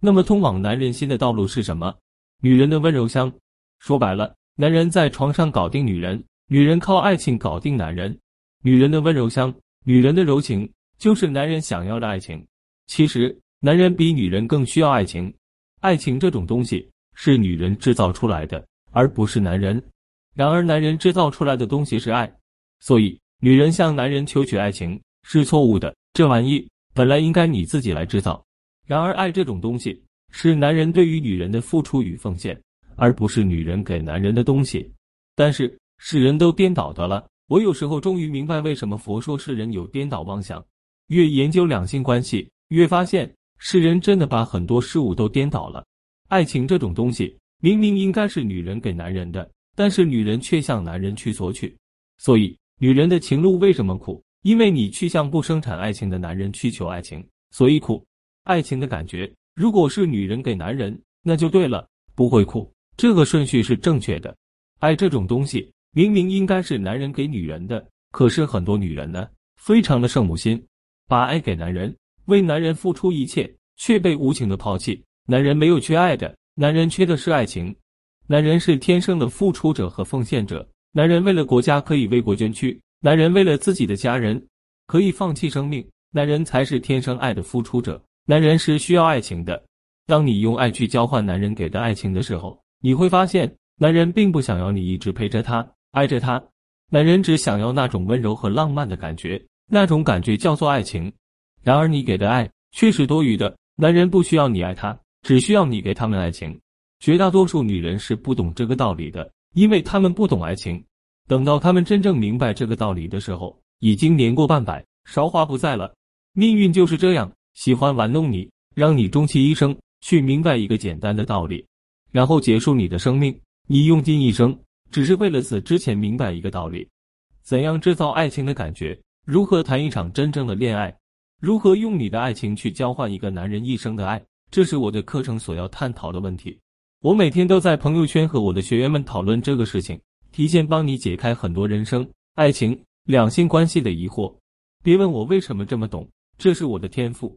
那么，通往男人心的道路是什么？女人的温柔乡。说白了，男人在床上搞定女人，女人靠爱情搞定男人。女人的温柔乡，女人的柔情，就是男人想要的爱情。其实，男人比女人更需要爱情。爱情这种东西是女人制造出来的，而不是男人。然而，男人制造出来的东西是爱，所以女人向男人求取爱情是错误的。这玩意本来应该你自己来制造。然而，爱这种东西是男人对于女人的付出与奉献，而不是女人给男人的东西。但是世人都颠倒的了。我有时候终于明白为什么佛说世人有颠倒妄想。越研究两性关系，越发现世人真的把很多事物都颠倒了。爱情这种东西明明应该是女人给男人的，但是女人却向男人去索取。所以，女人的情路为什么苦？因为你去向不生产爱情的男人去求爱情，所以苦。爱情的感觉，如果是女人给男人，那就对了，不会哭。这个顺序是正确的。爱这种东西，明明应该是男人给女人的，可是很多女人呢，非常的圣母心，把爱给男人，为男人付出一切，却被无情的抛弃。男人没有缺爱的，男人缺的是爱情。男人是天生的付出者和奉献者。男人为了国家可以为国捐躯，男人为了自己的家人可以放弃生命。男人才是天生爱的付出者。男人是需要爱情的。当你用爱去交换男人给的爱情的时候，你会发现，男人并不想要你一直陪着他、爱着他。男人只想要那种温柔和浪漫的感觉，那种感觉叫做爱情。然而，你给的爱却是多余的。男人不需要你爱他，只需要你给他们爱情。绝大多数女人是不懂这个道理的，因为他们不懂爱情。等到他们真正明白这个道理的时候，已经年过半百，韶华不在了。命运就是这样。喜欢玩弄你，让你终其一生去明白一个简单的道理，然后结束你的生命。你用尽一生，只是为了死之前明白一个道理：怎样制造爱情的感觉？如何谈一场真正的恋爱？如何用你的爱情去交换一个男人一生的爱？这是我的课程所要探讨的问题。我每天都在朋友圈和我的学员们讨论这个事情，提前帮你解开很多人生、爱情、两性关系的疑惑。别问我为什么这么懂，这是我的天赋。